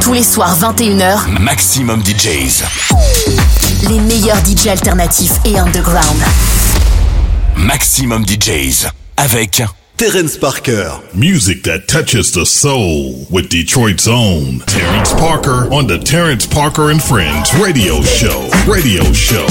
Tous les soirs 21h, Maximum DJs. Les meilleurs DJs alternatifs et underground. Maximum DJs. Avec Terence Parker. Music that touches the soul with Detroit's own Terence Parker on the Terence Parker and Friends radio show. Radio show.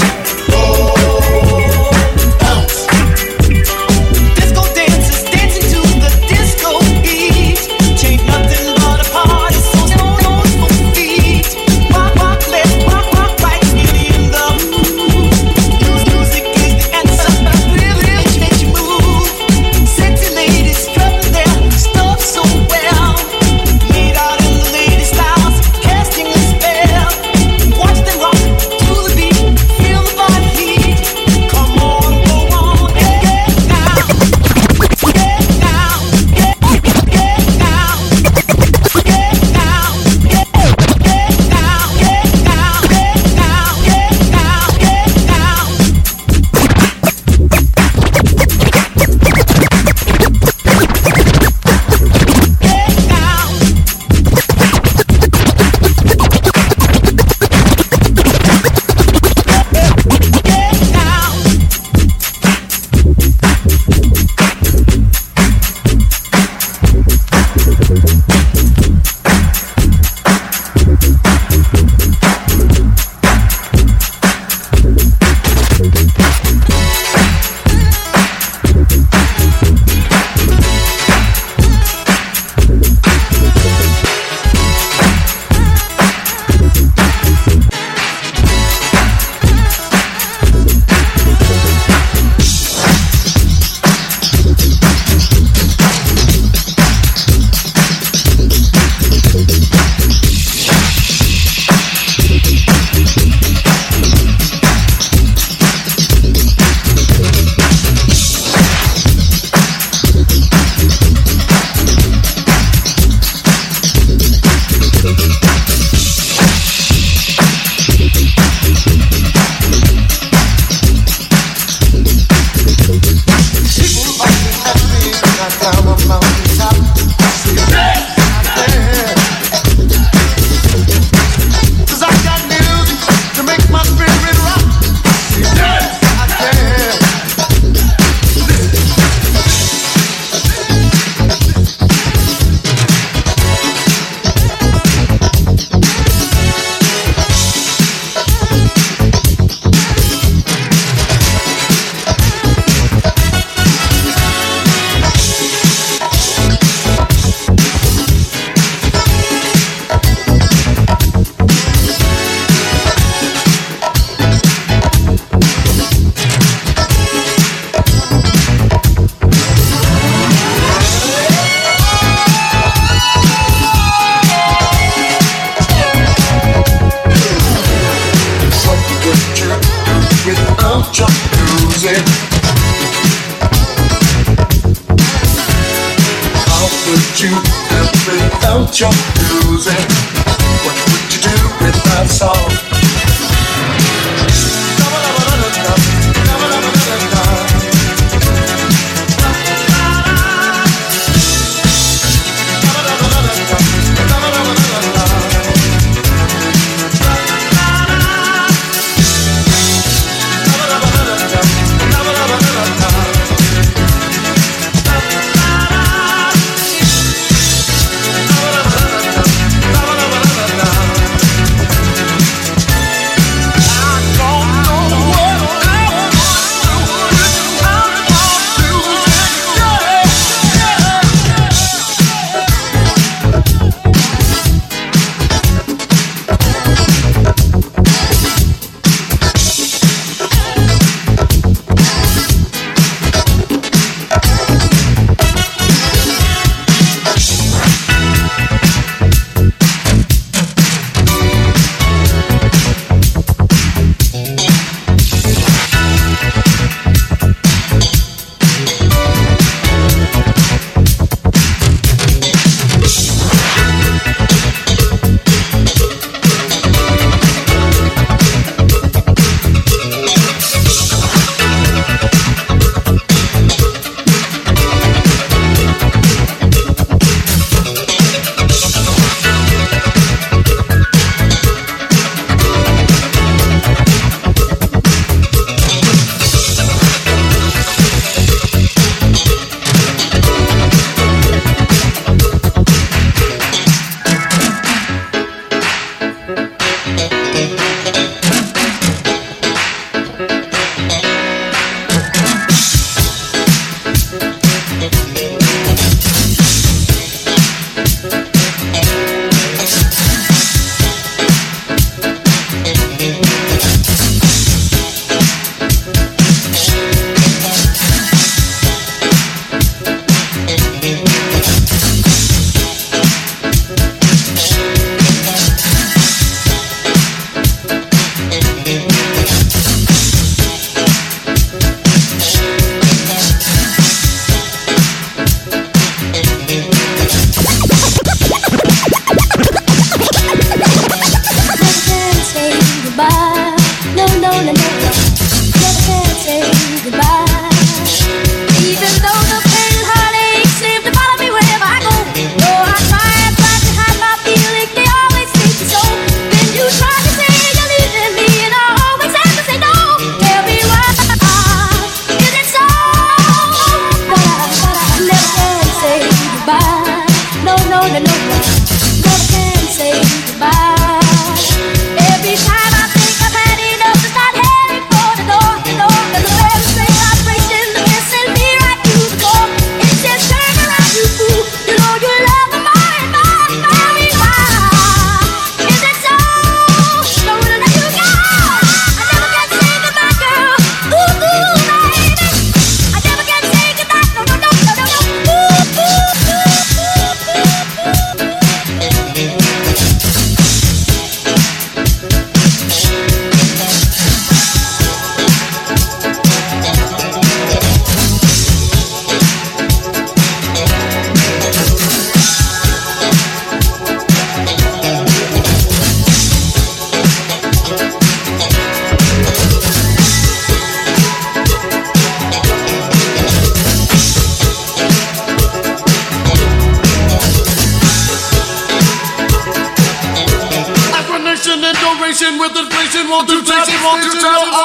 Inflation with inflation won't do tap, won't do tap, I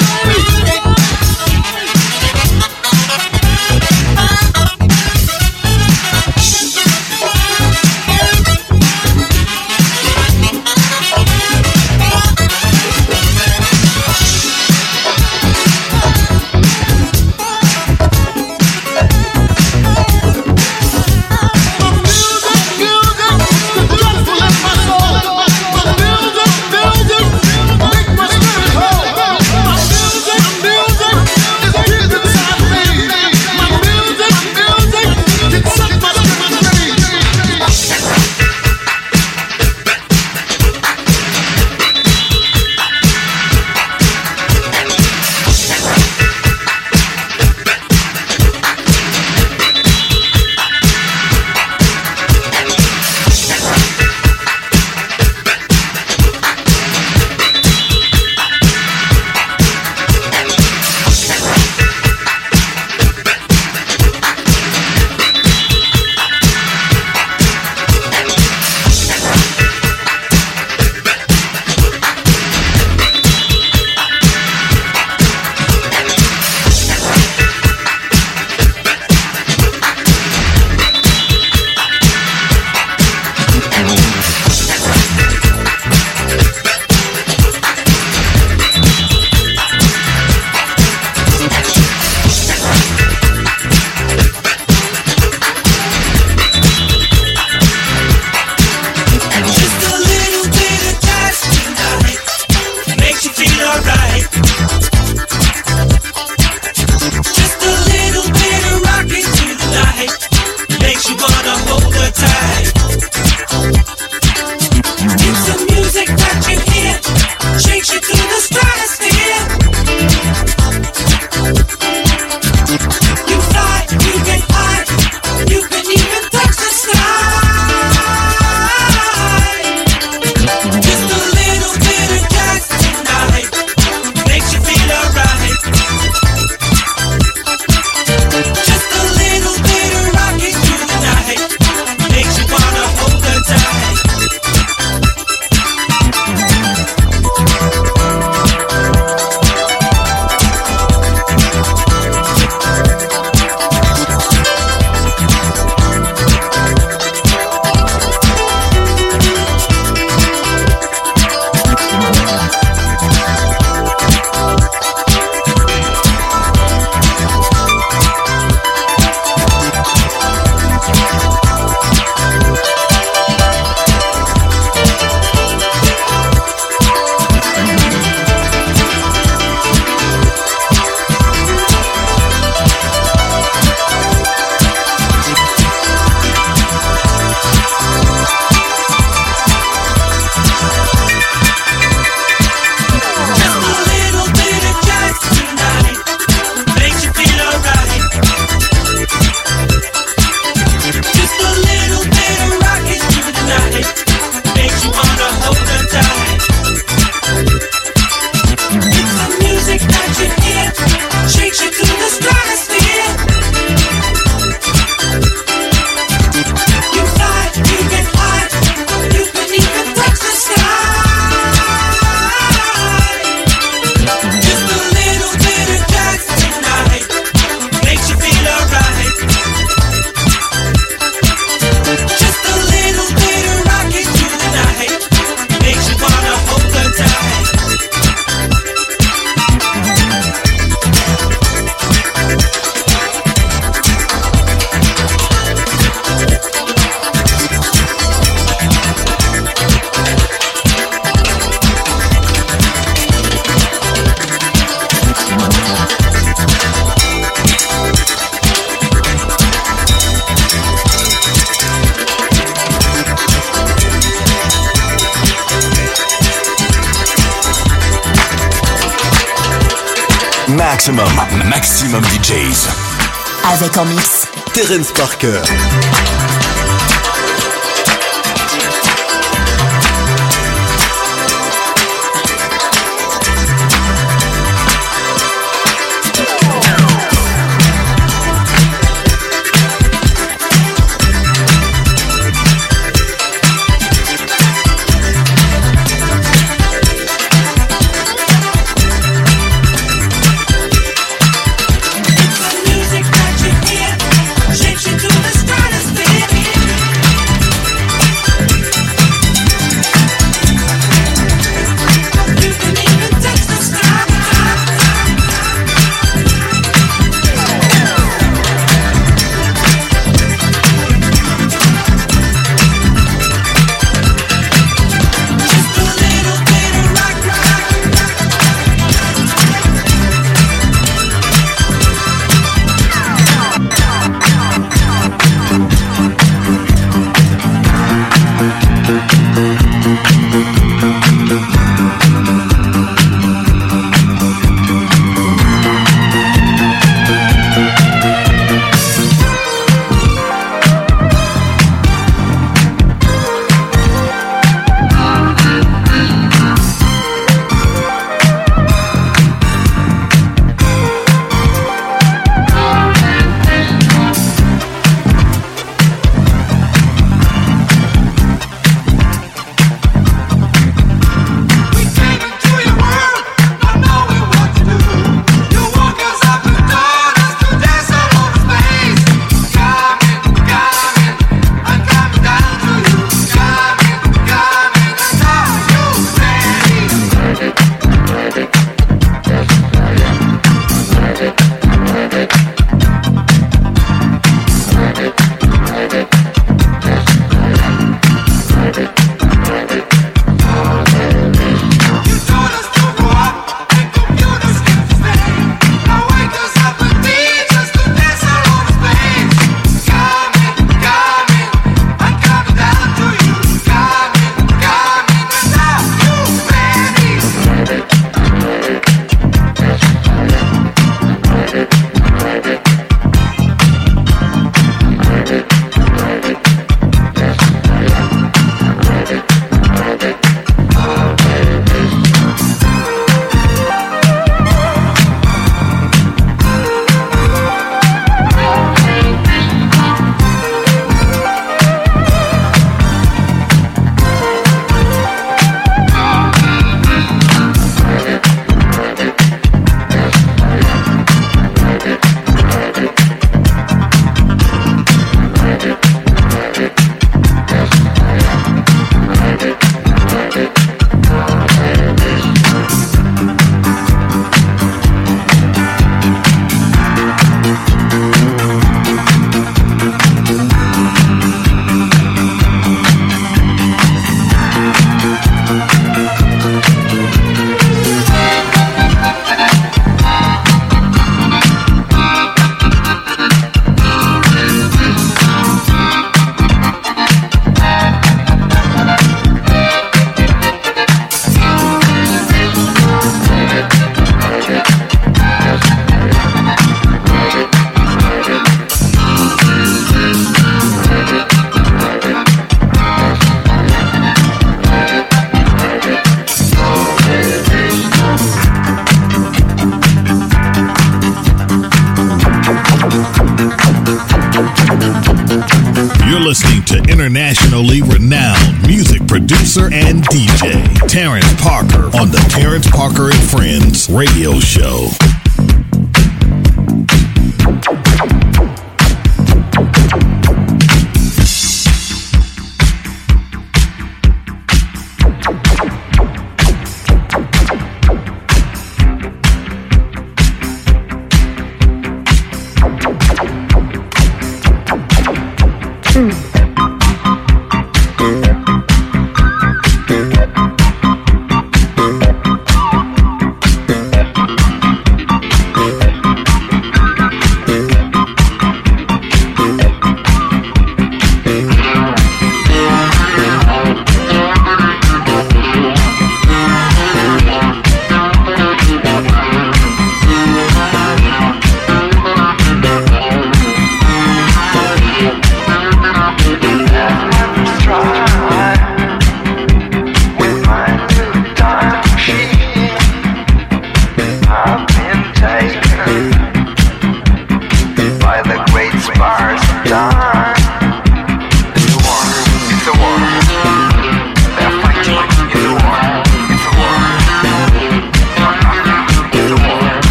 do. Avec en mix Terence Parker.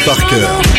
Parker.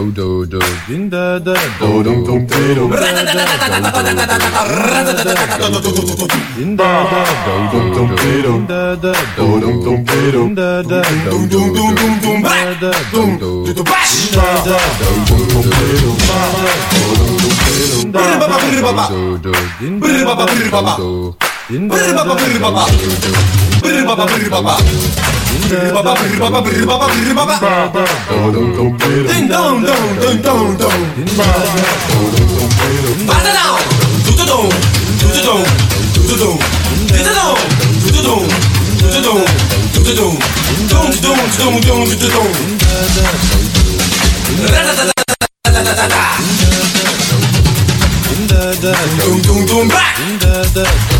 do do do din da da do. Dum dum dum. Din da da do dum dum dum. da da do. Dum dum dum. Da da dum dum dum dum dum. da da dum dum dum. Da da do dum dum dum. da da dum dum dum da da do do din da da do do. Ding dong Do do. Do do. Do do. Do do. Do do. Do do. Do do do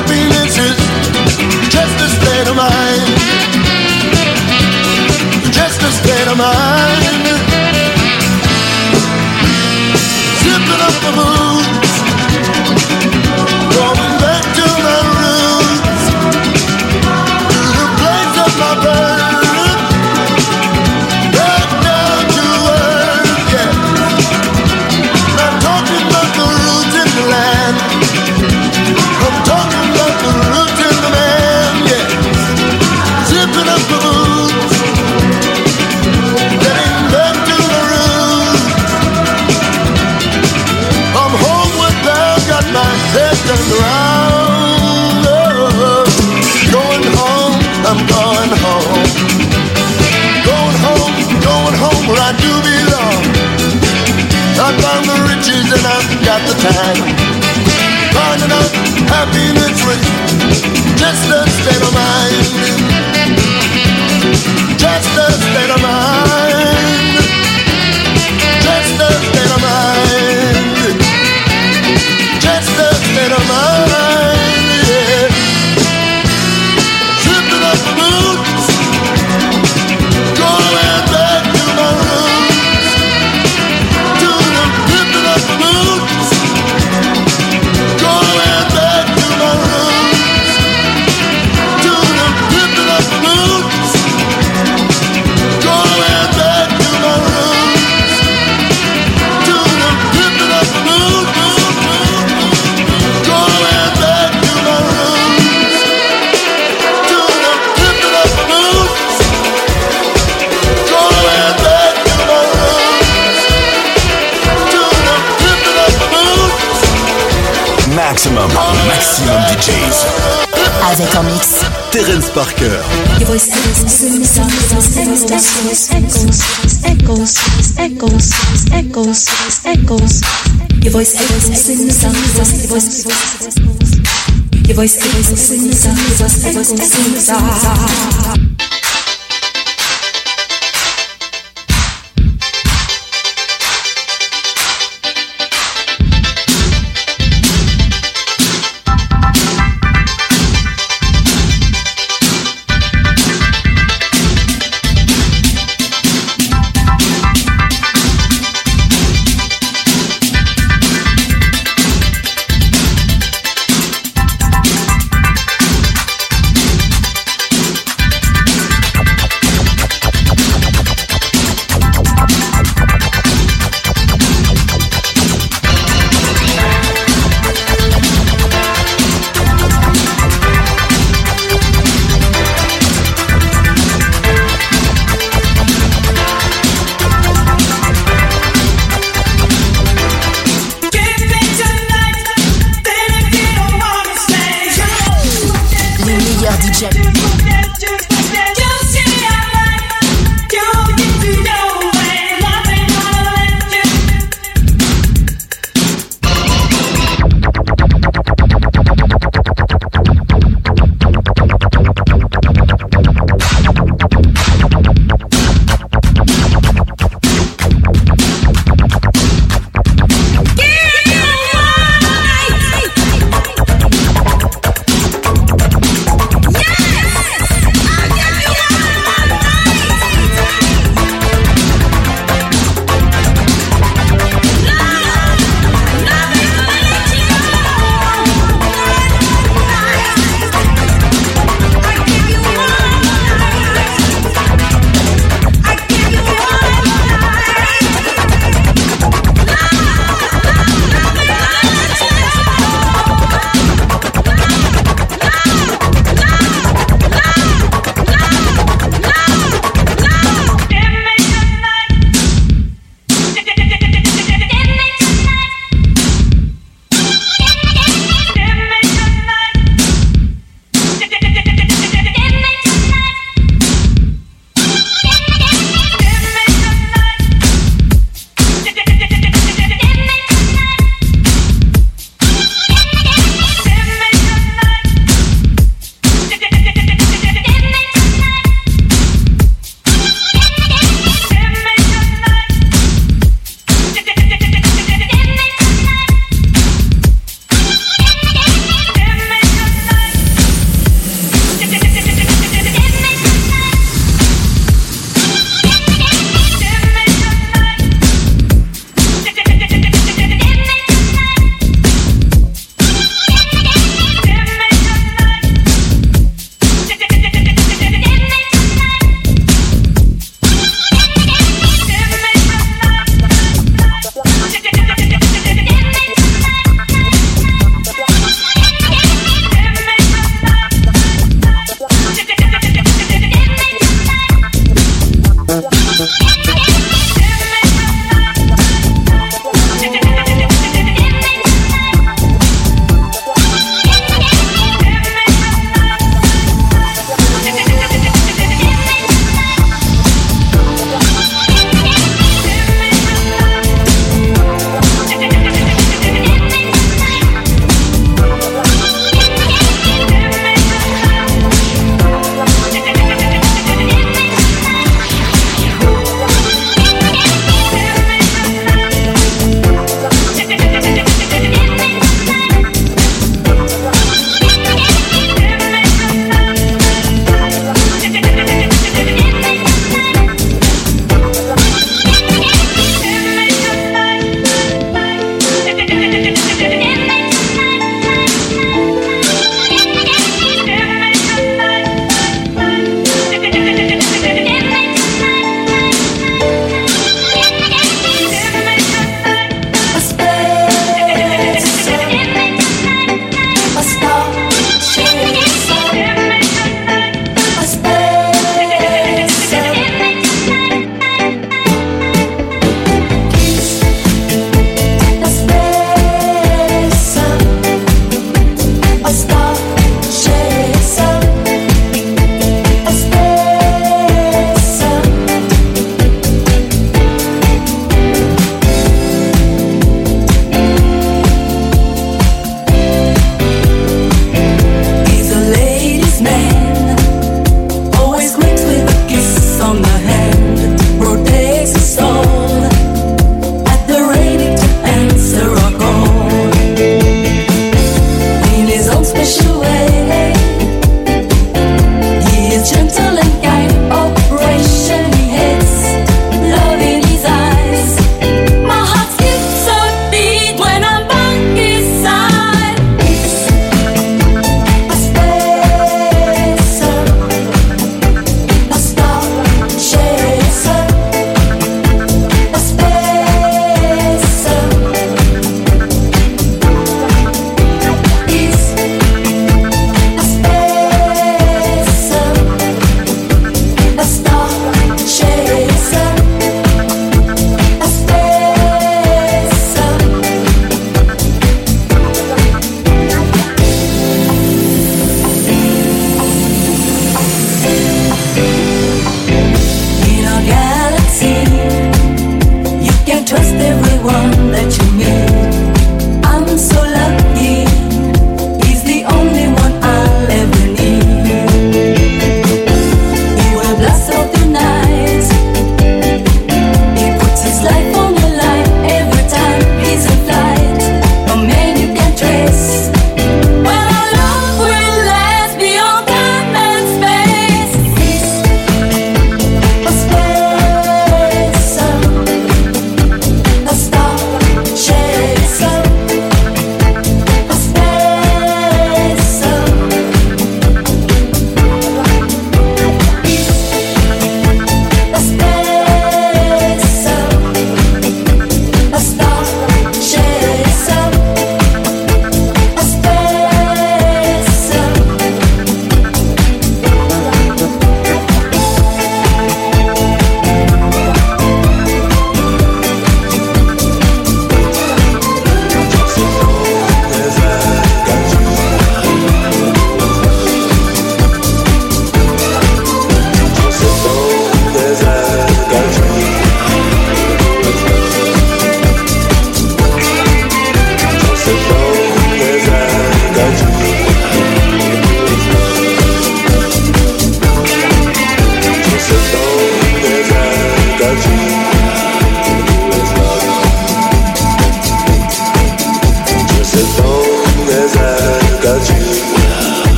happiness is just a state of mind. Just a state of mind. Zipping up the moon. in a. Just a state of mind. Maximum, Maxximum DJs. Avec en mix Terrence Parker. Your voice echoes in the sound, echoes, echoes, echoes, echoes, echoes, echoes. Your voice echoes in the sound, your voice, your voice echoes in the sound, your voice echoes in the sound.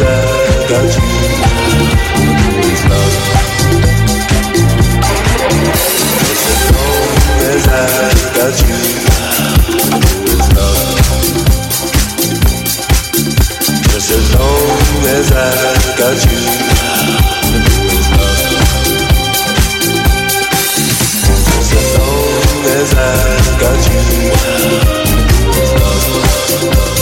I got you love as long as I got you love Just as long as I got you love Just as long as I got you love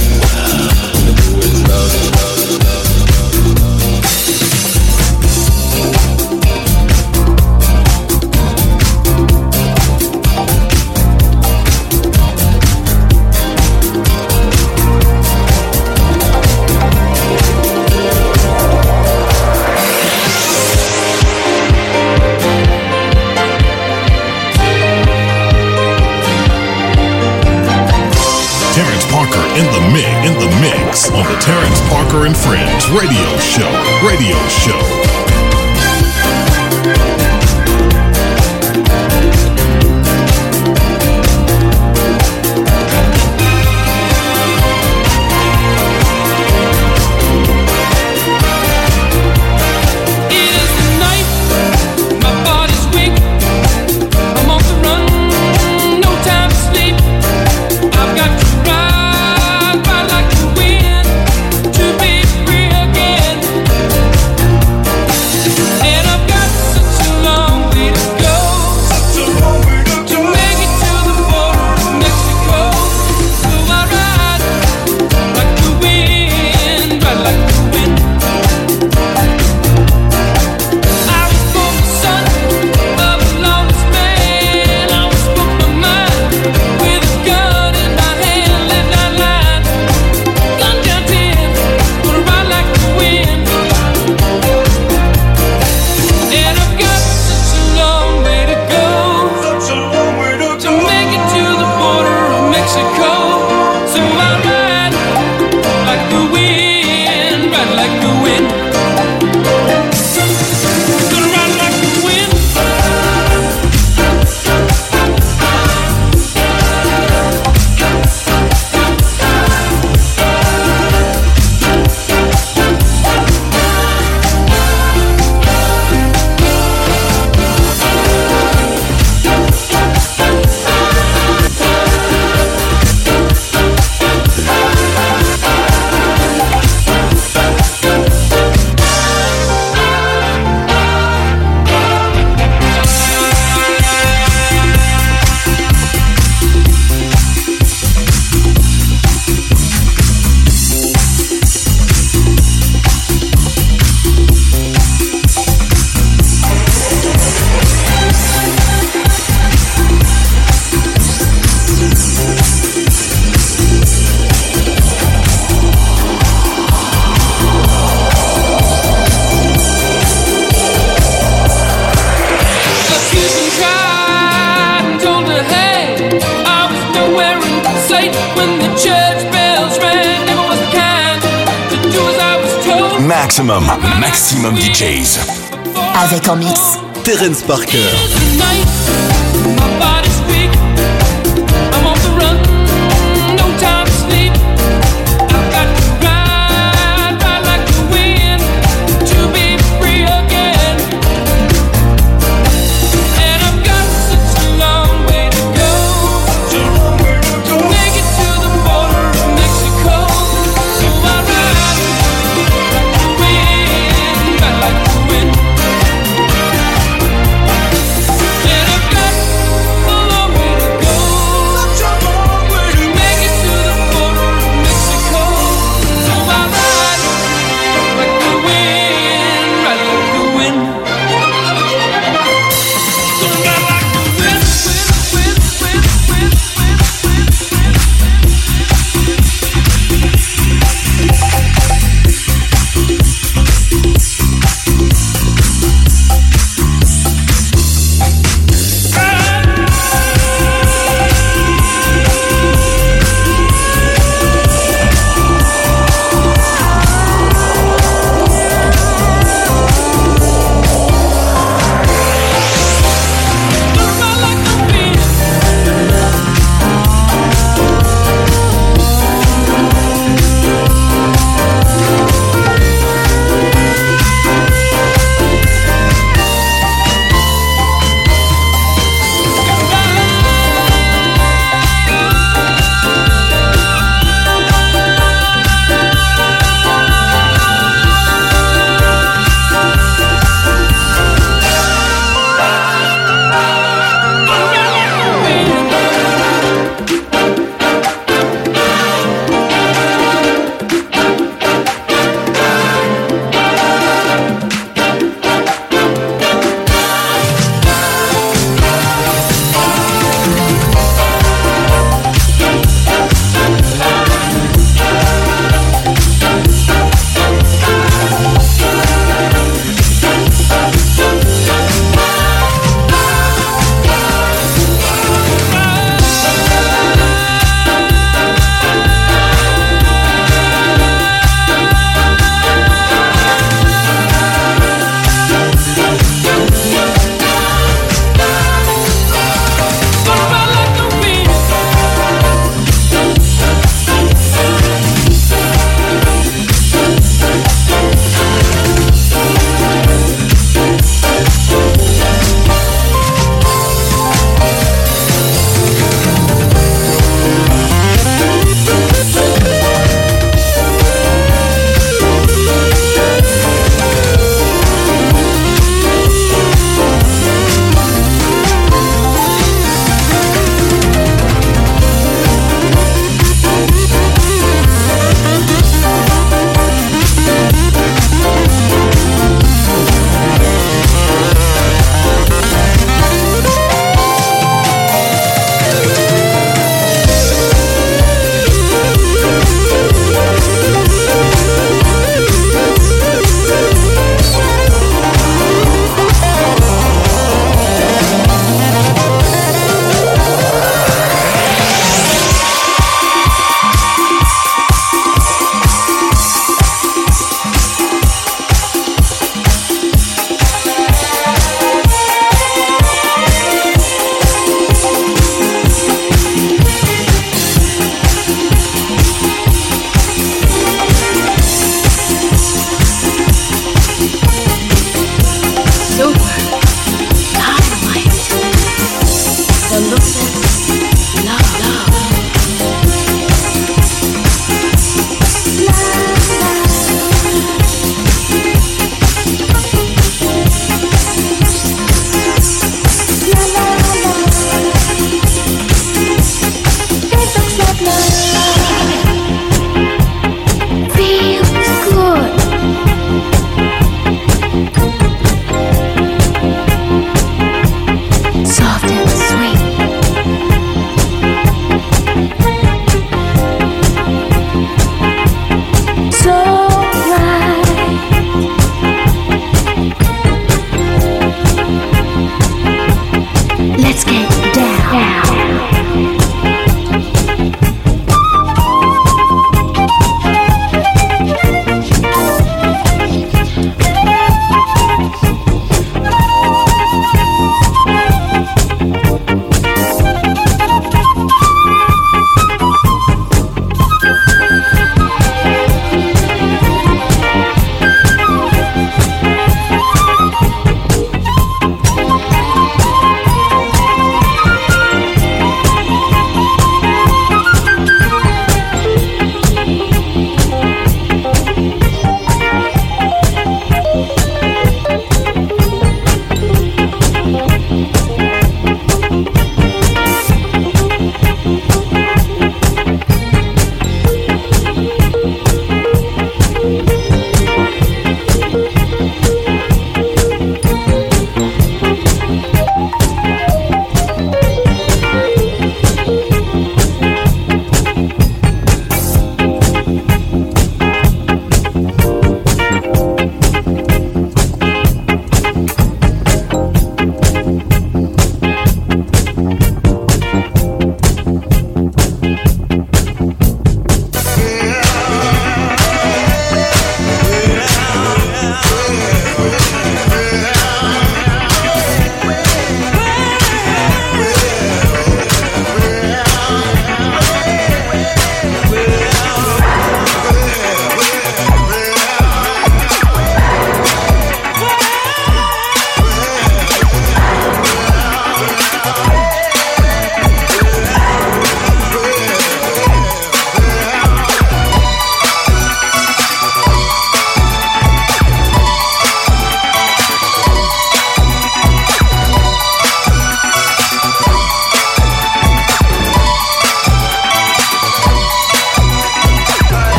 Parker.